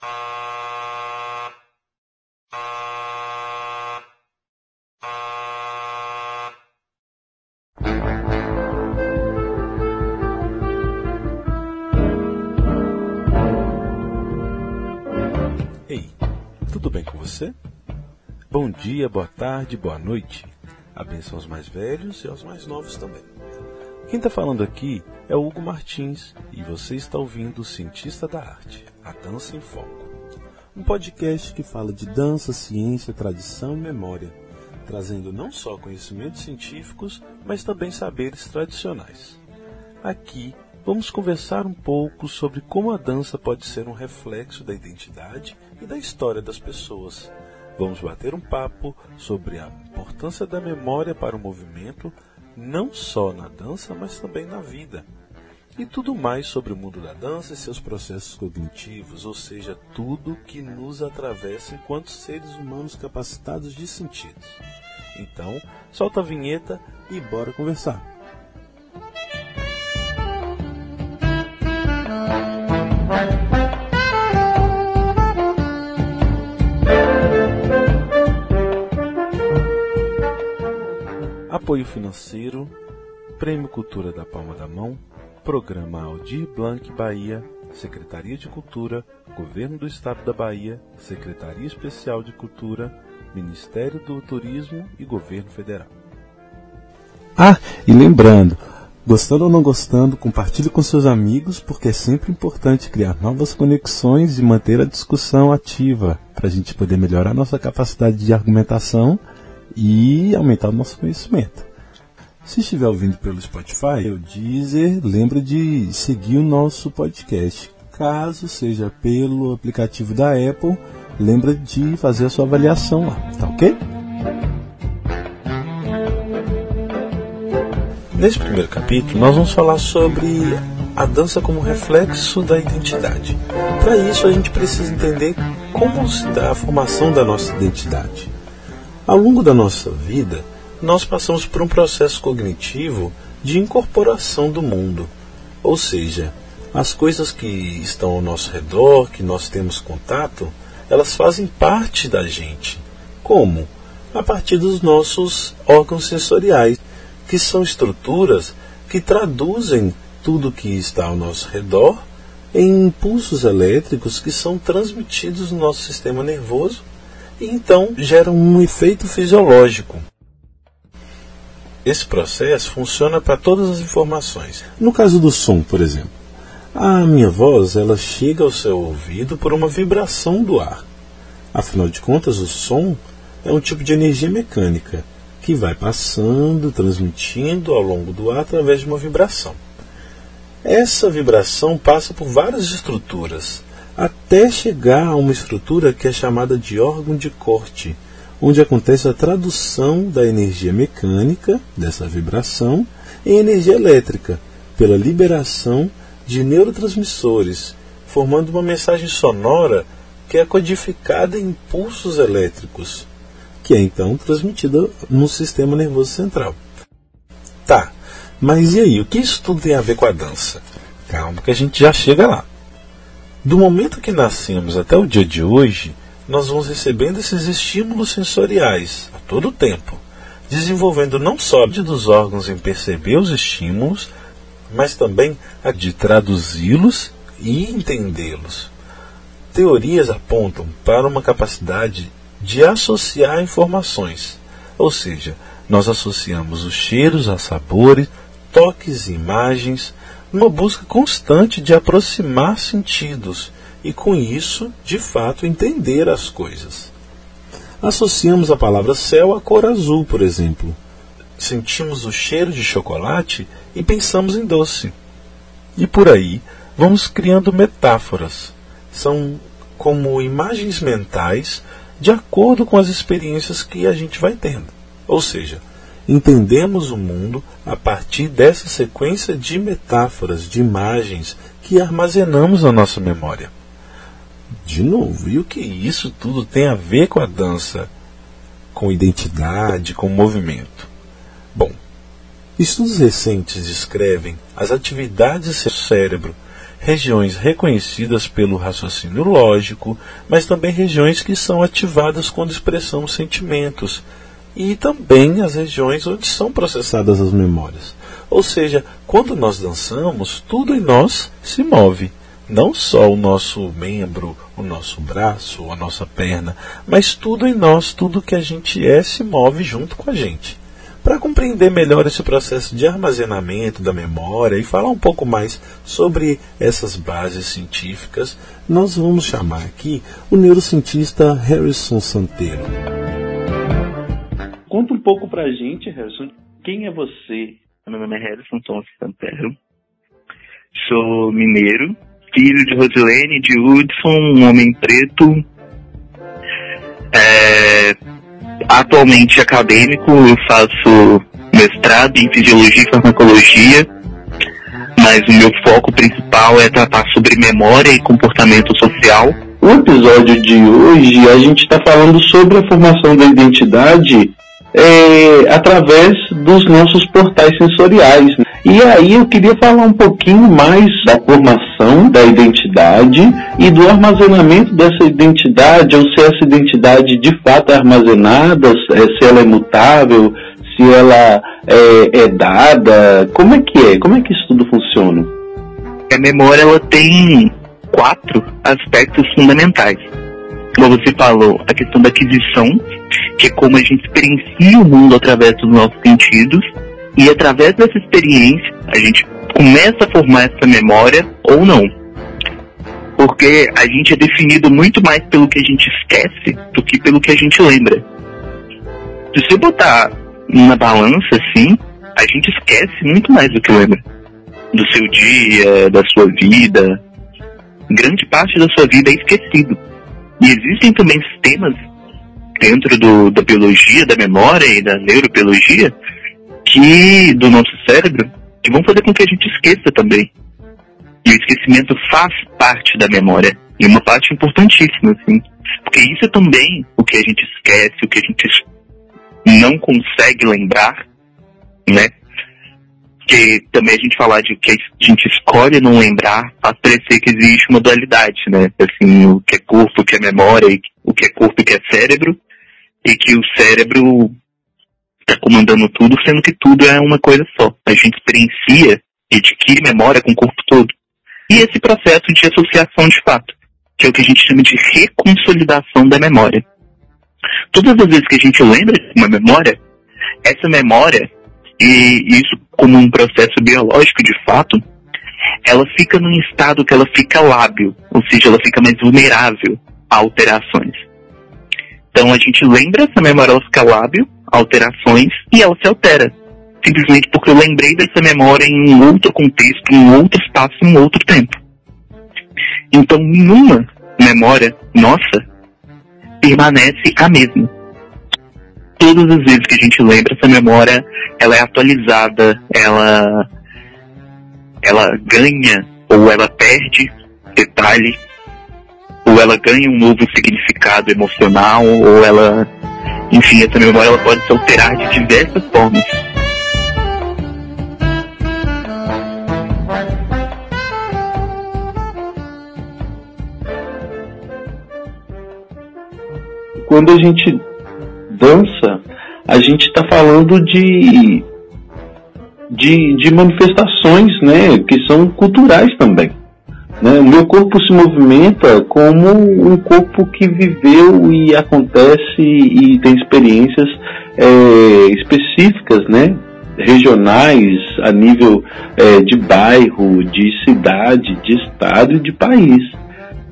Ei, tudo bem com você? Bom dia, boa tarde, boa noite. Abençoe aos mais velhos e aos mais novos também. Quem está falando aqui é o Hugo Martins e você está ouvindo o Cientista da Arte, a Dança em Foco. Um podcast que fala de dança, ciência, tradição e memória, trazendo não só conhecimentos científicos, mas também saberes tradicionais. Aqui vamos conversar um pouco sobre como a dança pode ser um reflexo da identidade e da história das pessoas. Vamos bater um papo sobre a importância da memória para o movimento, não só na dança, mas também na vida. E tudo mais sobre o mundo da dança e seus processos cognitivos, ou seja, tudo que nos atravessa enquanto seres humanos capacitados de sentidos. Então, solta a vinheta e bora conversar. Apoio financeiro, Prêmio Cultura da Palma da Mão, Programa Aldir Blanc Bahia, Secretaria de Cultura, Governo do Estado da Bahia, Secretaria Especial de Cultura, Ministério do Turismo e Governo Federal. Ah, e lembrando, gostando ou não gostando, compartilhe com seus amigos, porque é sempre importante criar novas conexões e manter a discussão ativa para a gente poder melhorar nossa capacidade de argumentação e aumentar o nosso conhecimento. Se estiver ouvindo pelo Spotify ou Deezer, lembra de seguir o nosso podcast. Caso seja pelo aplicativo da Apple, lembra de fazer a sua avaliação lá, tá ok? Nesse primeiro capítulo, nós vamos falar sobre a dança como reflexo da identidade. Para isso, a gente precisa entender como se dá a formação da nossa identidade. Ao longo da nossa vida, nós passamos por um processo cognitivo de incorporação do mundo. Ou seja, as coisas que estão ao nosso redor, que nós temos contato, elas fazem parte da gente. Como? A partir dos nossos órgãos sensoriais, que são estruturas que traduzem tudo que está ao nosso redor em impulsos elétricos que são transmitidos no nosso sistema nervoso e então geram um efeito fisiológico. Esse processo funciona para todas as informações. No caso do som, por exemplo, a minha voz ela chega ao seu ouvido por uma vibração do ar. Afinal de contas, o som é um tipo de energia mecânica que vai passando, transmitindo ao longo do ar através de uma vibração. Essa vibração passa por várias estruturas, até chegar a uma estrutura que é chamada de órgão de corte, onde acontece a tradução da energia mecânica, dessa vibração, em energia elétrica, pela liberação de neurotransmissores, formando uma mensagem sonora que é codificada em impulsos elétricos, que é então transmitida no sistema nervoso central. Tá, mas e aí, o que isso tudo tem a ver com a dança? Calma que a gente já chega lá. Do momento que nascemos até o dia de hoje, nós vamos recebendo esses estímulos sensoriais a todo tempo, desenvolvendo não só a dos órgãos em perceber os estímulos, mas também a de traduzi-los e entendê-los. Teorias apontam para uma capacidade de associar informações, ou seja, nós associamos os cheiros a sabores, toques e imagens, numa busca constante de aproximar sentidos e, com isso, de fato, entender as coisas. Associamos a palavra céu à cor azul, por exemplo. Sentimos o cheiro de chocolate e pensamos em doce. E por aí vamos criando metáforas. São como imagens mentais de acordo com as experiências que a gente vai tendo. Ou seja, entendemos o mundo a partir dessa sequência de metáforas, de imagens que armazenamos na nossa memória. De novo, e o que isso tudo tem a ver com a dança, com identidade, com movimento? Bom, estudos recentes descrevem as atividades do cérebro regiões reconhecidas pelo raciocínio lógico, mas também regiões que são ativadas quando expressamos sentimentos, e também as regiões onde são processadas as memórias. Ou seja, quando nós dançamos, tudo em nós se move. Não só o nosso membro, o nosso braço, a nossa perna, mas tudo em nós, tudo que a gente é, se move junto com a gente. Para compreender melhor esse processo de armazenamento da memória e falar um pouco mais sobre essas bases científicas, nós vamos chamar aqui o neurocientista Harrison Santeiro. Conta um pouco pra gente, Harrison, quem é você? Meu nome é Harrison Santeiro. Sou mineiro, filho de Rosilene, de Hudson, um homem preto. É, atualmente acadêmico, eu faço mestrado em fisiologia e farmacologia, mas o meu foco principal é tratar sobre memória e comportamento social. O episódio de hoje a gente está falando sobre a formação da identidade é, através dos nossos portais sensoriais. E aí eu queria falar um pouquinho mais da formação da identidade e do armazenamento dessa identidade, ou se essa identidade de fato é armazenada, se ela é mutável, se ela é, é dada, como é que é? Como é que isso tudo funciona? A memória ela tem quatro aspectos fundamentais. Como você falou, a questão da aquisição, que é como a gente experiencia o mundo através dos nossos sentidos, e através dessa experiência a gente começa a formar essa memória ou não. Porque a gente é definido muito mais pelo que a gente esquece do que pelo que a gente lembra. Se você botar na balança assim, a gente esquece muito mais do que lembra. Do seu dia, da sua vida. Grande parte da sua vida é esquecido. E existem também sistemas dentro do, da biologia, da memória e da neurobiologia que do nosso cérebro que vão fazer com que a gente esqueça também. E o esquecimento faz parte da memória. E uma parte importantíssima, assim. Porque isso é também o que a gente esquece, o que a gente não consegue lembrar, né? Que também a gente falar de que a gente escolhe não lembrar faz parecer que existe uma dualidade, né? Assim, o que é corpo, o que é memória, o que é corpo e o que é cérebro, e que o cérebro está comandando tudo, sendo que tudo é uma coisa só. A gente experiencia e adquire memória com o corpo todo. E esse processo de associação de fato, que é o que a gente chama de reconsolidação da memória. Todas as vezes que a gente lembra de uma memória, essa memória, e isso como um processo biológico de fato, ela fica num estado que ela fica lábil, ou seja, ela fica mais vulnerável a alterações. Então a gente lembra essa memória, ela fica lábil, alterações e ela se altera. Simplesmente porque eu lembrei dessa memória em um outro contexto, em um outro espaço, em um outro tempo. Então, nenhuma memória nossa permanece a mesma. Todas as vezes que a gente lembra essa memória, ela é atualizada, ela, ela ganha ou ela perde detalhe, ou ela ganha um novo significado emocional, ou ela enfim, essa memória ela pode se alterar de diversas formas. Quando a gente dança, a gente está falando de, de, de manifestações né, que são culturais também. Né? O meu corpo se movimenta como um corpo que viveu e acontece e tem experiências é, específicas, né? regionais, a nível é, de bairro, de cidade, de estado e de país.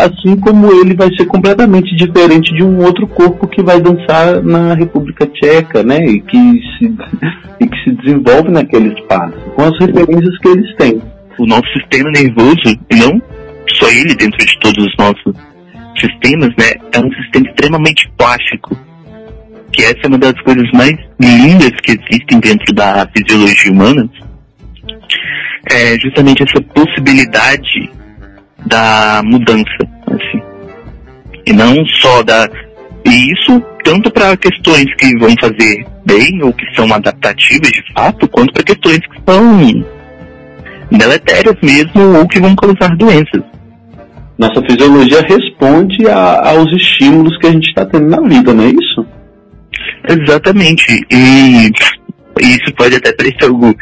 Assim como ele vai ser completamente diferente de um outro corpo que vai dançar na República Tcheca, né? E que se, e que se desenvolve naquele espaço, com as referências que eles têm o nosso sistema nervoso, e não só ele dentro de todos os nossos sistemas, né, é um sistema extremamente plástico. Que essa é uma das coisas mais lindas que existem dentro da fisiologia humana. É justamente essa possibilidade da mudança, assim. E não só da. E isso tanto para questões que vão fazer bem ou que são adaptativas de fato, quanto para questões que são deletérias mesmo ou que vão causar doenças. Nossa fisiologia responde a, aos estímulos que a gente está tendo na vida, não é isso? Exatamente. E isso pode até parecer algo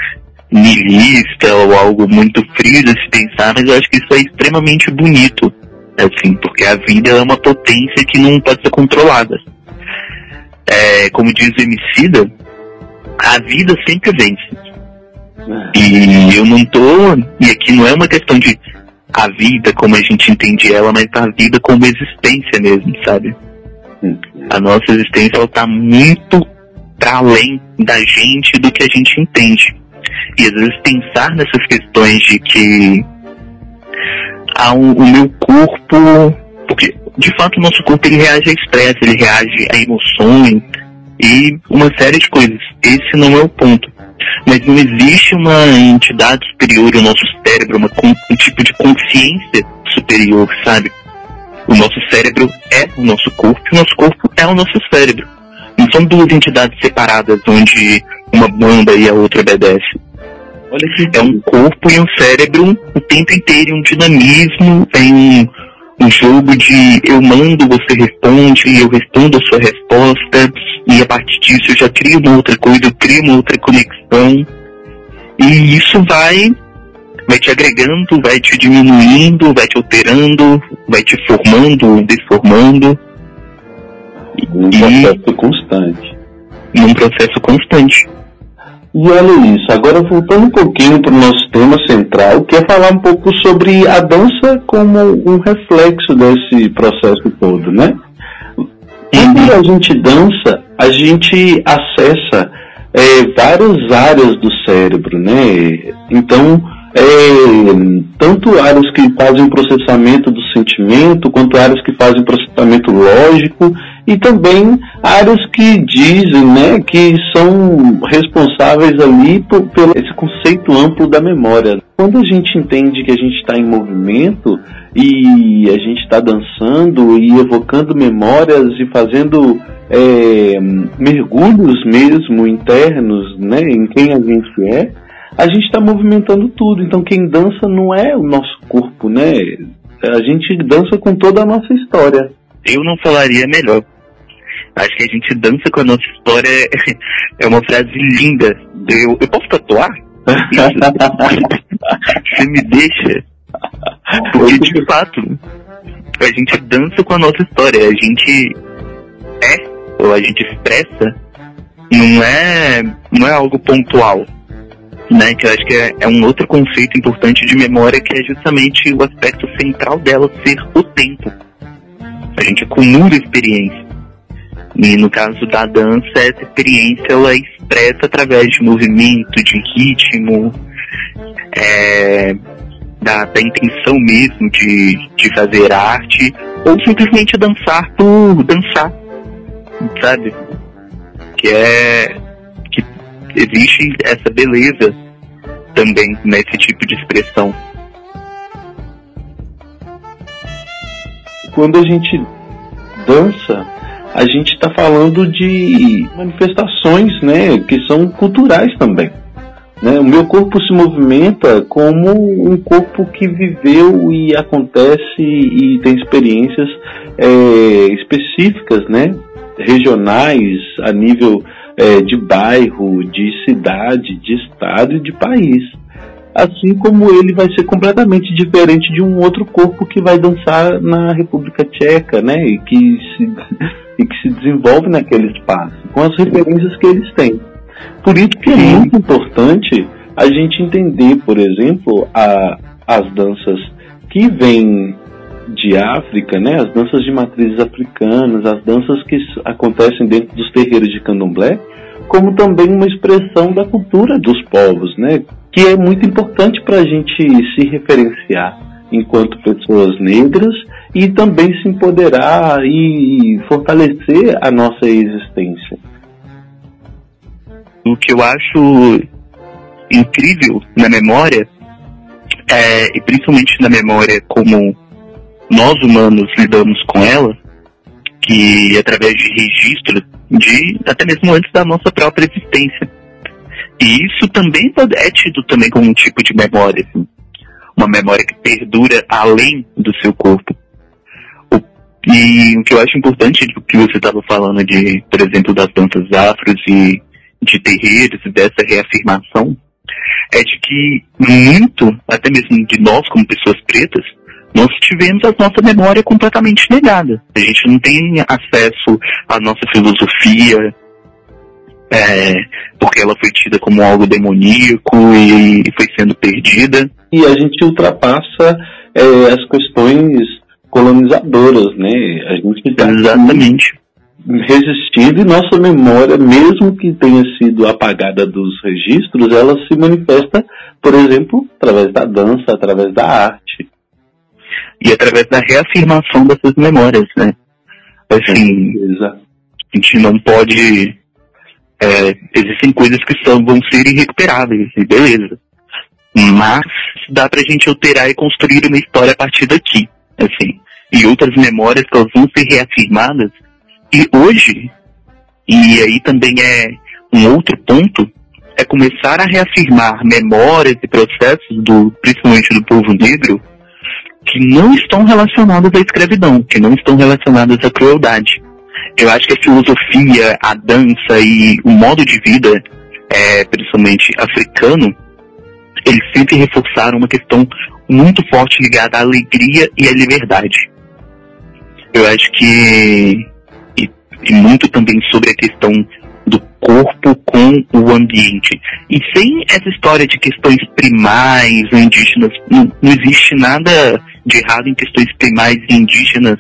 nihilista ou algo muito frio de se pensar, mas eu acho que isso é extremamente bonito, assim, porque a vida é uma potência que não pode ser controlada. É, como diz o Emicida, a vida sempre vence. E eu não tô, e aqui não é uma questão de a vida como a gente entende ela, mas a vida como existência mesmo, sabe? A nossa existência ela tá muito para além da gente do que a gente entende. E às vezes pensar nessas questões de que a, o meu corpo, porque de fato o nosso corpo ele reage a estresse, ele reage a emoções e uma série de coisas. Esse não é o ponto. Mas não existe uma entidade superior ao nosso cérebro, uma, um tipo de consciência superior, sabe? O nosso cérebro é o nosso corpo e o nosso corpo é o nosso cérebro. Não são duas entidades separadas onde uma banda e a outra obedece. Olha que é um corpo e um cérebro o tempo inteiro, um dinamismo, tem um, um jogo de eu mando, você responde, eu respondo a sua resposta, e a partir disso eu já crio uma outra coisa, eu crio uma outra conexão. E isso vai vai te agregando, vai te diminuindo, vai te alterando, vai te formando, desformando. Um processo constante. Num processo constante. E olha isso, agora voltando um pouquinho para o nosso tema central, que é falar um pouco sobre a dança como um reflexo desse processo todo, né? Quando a gente dança, a gente acessa é, várias áreas do cérebro, né? Então, é, tanto áreas que fazem processamento do sentimento, quanto áreas que fazem processamento lógico, e também áreas que dizem né, que são responsáveis ali por, por esse conceito amplo da memória. Quando a gente entende que a gente está em movimento e a gente está dançando e evocando memórias e fazendo é, mergulhos mesmo internos né, em quem a gente é, a gente está movimentando tudo. Então quem dança não é o nosso corpo, né? A gente dança com toda a nossa história. Eu não falaria melhor. Acho que a gente dança com a nossa história é uma frase linda. Eu, eu posso tatuar? Você me deixa? Porque de fato, a gente dança com a nossa história. A gente é, ou a gente expressa, não é, não é algo pontual né, que eu acho que é, é, um outro conceito importante de memória, que é justamente o aspecto central dela ser o tempo. A gente acumula experiência. E no caso da dança, essa experiência ela é expressa através de movimento, de ritmo, é, da, da, intenção mesmo de, de fazer arte, ou simplesmente dançar por dançar, sabe? Que é existe essa beleza também nesse tipo de expressão. Quando a gente dança, a gente está falando de manifestações, né, que são culturais também. Né? O meu corpo se movimenta como um corpo que viveu e acontece e tem experiências é, específicas, né? regionais, a nível é, de bairro, de cidade, de estado e de país. Assim como ele vai ser completamente diferente de um outro corpo que vai dançar na República Tcheca, né? E que se, e que se desenvolve naquele espaço, com as referências que eles têm. Por isso que é muito importante a gente entender, por exemplo, a, as danças que vêm de África, né, as danças de matrizes africanas, as danças que acontecem dentro dos terreiros de candomblé, como também uma expressão da cultura dos povos, né, que é muito importante para a gente se referenciar enquanto pessoas negras e também se empoderar e fortalecer a nossa existência. O que eu acho incrível na memória, é, e principalmente na memória como nós humanos lidamos com ela, que através de registro de até mesmo antes da nossa própria existência, E isso também é tido também como um tipo de memória, assim. uma memória que perdura além do seu corpo. O, e o que eu acho importante do que você estava falando de, por exemplo, das danças afros e de terreiros e dessa reafirmação, é de que muito, até mesmo de nós como pessoas pretas, nós tivemos a nossa memória completamente negada. A gente não tem acesso à nossa filosofia, é, porque ela foi tida como algo demoníaco e, foi sendo perdida. E a gente ultrapassa é, as questões colonizadoras, né? A gente tá Exatamente. Resistindo e nossa memória, mesmo que tenha sido apagada dos registros, ela se manifesta, por exemplo, através da dança, através da arte. E através da reafirmação dessas memórias, né? Assim, a gente não pode é, existem coisas que são, vão ser irrecuperáveis, e beleza. Mas dá pra gente alterar e construir uma história a partir daqui, assim. E outras memórias que elas vão ser reafirmadas. E hoje, e aí também é um outro ponto, é começar a reafirmar memórias e processos do, principalmente do povo negro, que não estão relacionados à escravidão, que não estão relacionados à crueldade. Eu acho que a filosofia, a dança e o modo de vida, é, principalmente africano, eles sempre reforçaram uma questão muito forte ligada à alegria e à liberdade. Eu acho que e, e muito também sobre a questão do corpo com o ambiente. E sem essa história de questões primais ou indígenas, não, não existe nada de errado em questões primais e indígenas.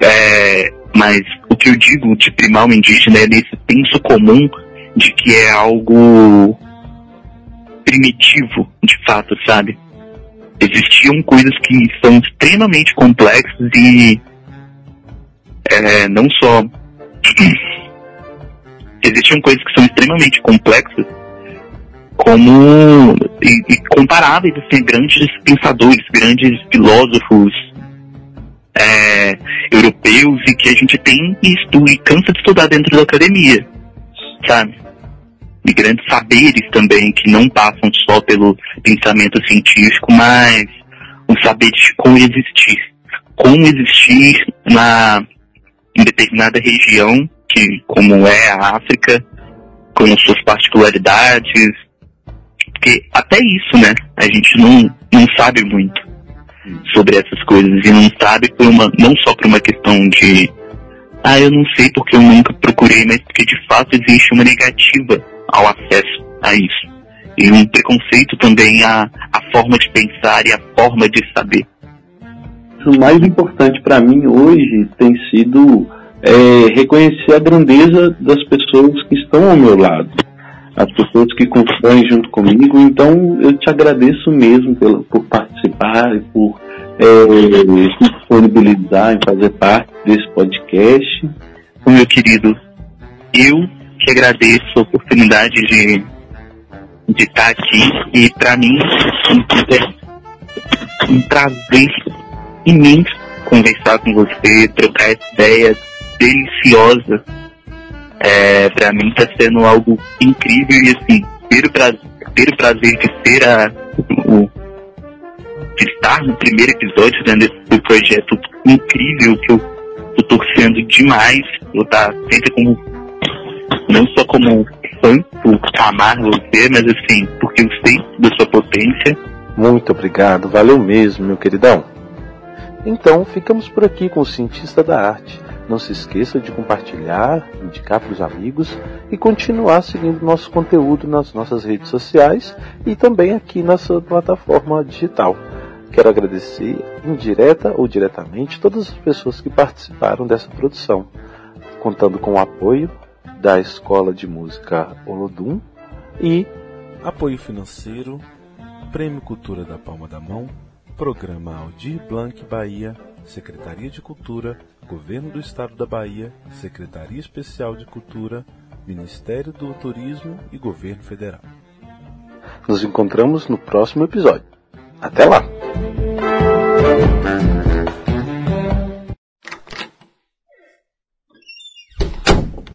É, mas o que eu digo de primal indígena é nesse senso comum de que é algo primitivo, de fato, sabe? Existiam coisas que são extremamente complexas e é, não só existiam coisas que são extremamente complexas como e, e comparáveis assim, grandes pensadores, grandes filósofos, é, europeus e que a gente tem e e cansa de estudar dentro da academia, sabe? E grandes saberes também que não passam só pelo pensamento científico, mas o saber de como existir, como existir na em determinada região, que como é a África, com suas particularidades, porque até isso, né? A gente não, não sabe muito sobre essas coisas e não sabe por uma, não só por uma questão de ah, eu não sei porque eu nunca procurei, mas porque de fato existe uma negativa ao acesso a isso. E um preconceito também à, à forma de pensar e à forma de saber. O mais importante para mim hoje tem sido é, reconhecer a grandeza das pessoas que estão ao meu lado, as pessoas que constroem junto comigo. Então eu te agradeço mesmo pela, por participar e por é, se disponibilizar em fazer parte desse podcast. Meu querido, eu que agradeço a oportunidade de, de estar aqui e para mim é um prazer imenso conversar com você, trocar essa ideia deliciosa. É, para mim está sendo algo incrível e assim, ter o prazer, ter o prazer de ser a, o, de estar no primeiro episódio né, desse projeto incrível que eu tô torcendo demais. Eu tá sempre como, não só como fã por amar você, mas assim, porque eu sei da sua potência. Muito obrigado, valeu mesmo, meu queridão. Então, ficamos por aqui com o Cientista da Arte. Não se esqueça de compartilhar, indicar para os amigos e continuar seguindo nosso conteúdo nas nossas redes sociais e também aqui na sua plataforma digital. Quero agradecer, indireta ou diretamente, todas as pessoas que participaram dessa produção, contando com o apoio da Escola de Música Olodum e apoio financeiro, Prêmio Cultura da Palma da Mão, Programa Aldir Blanc Bahia, Secretaria de Cultura, Governo do Estado da Bahia, Secretaria Especial de Cultura, Ministério do Turismo e Governo Federal. Nos encontramos no próximo episódio. Até lá!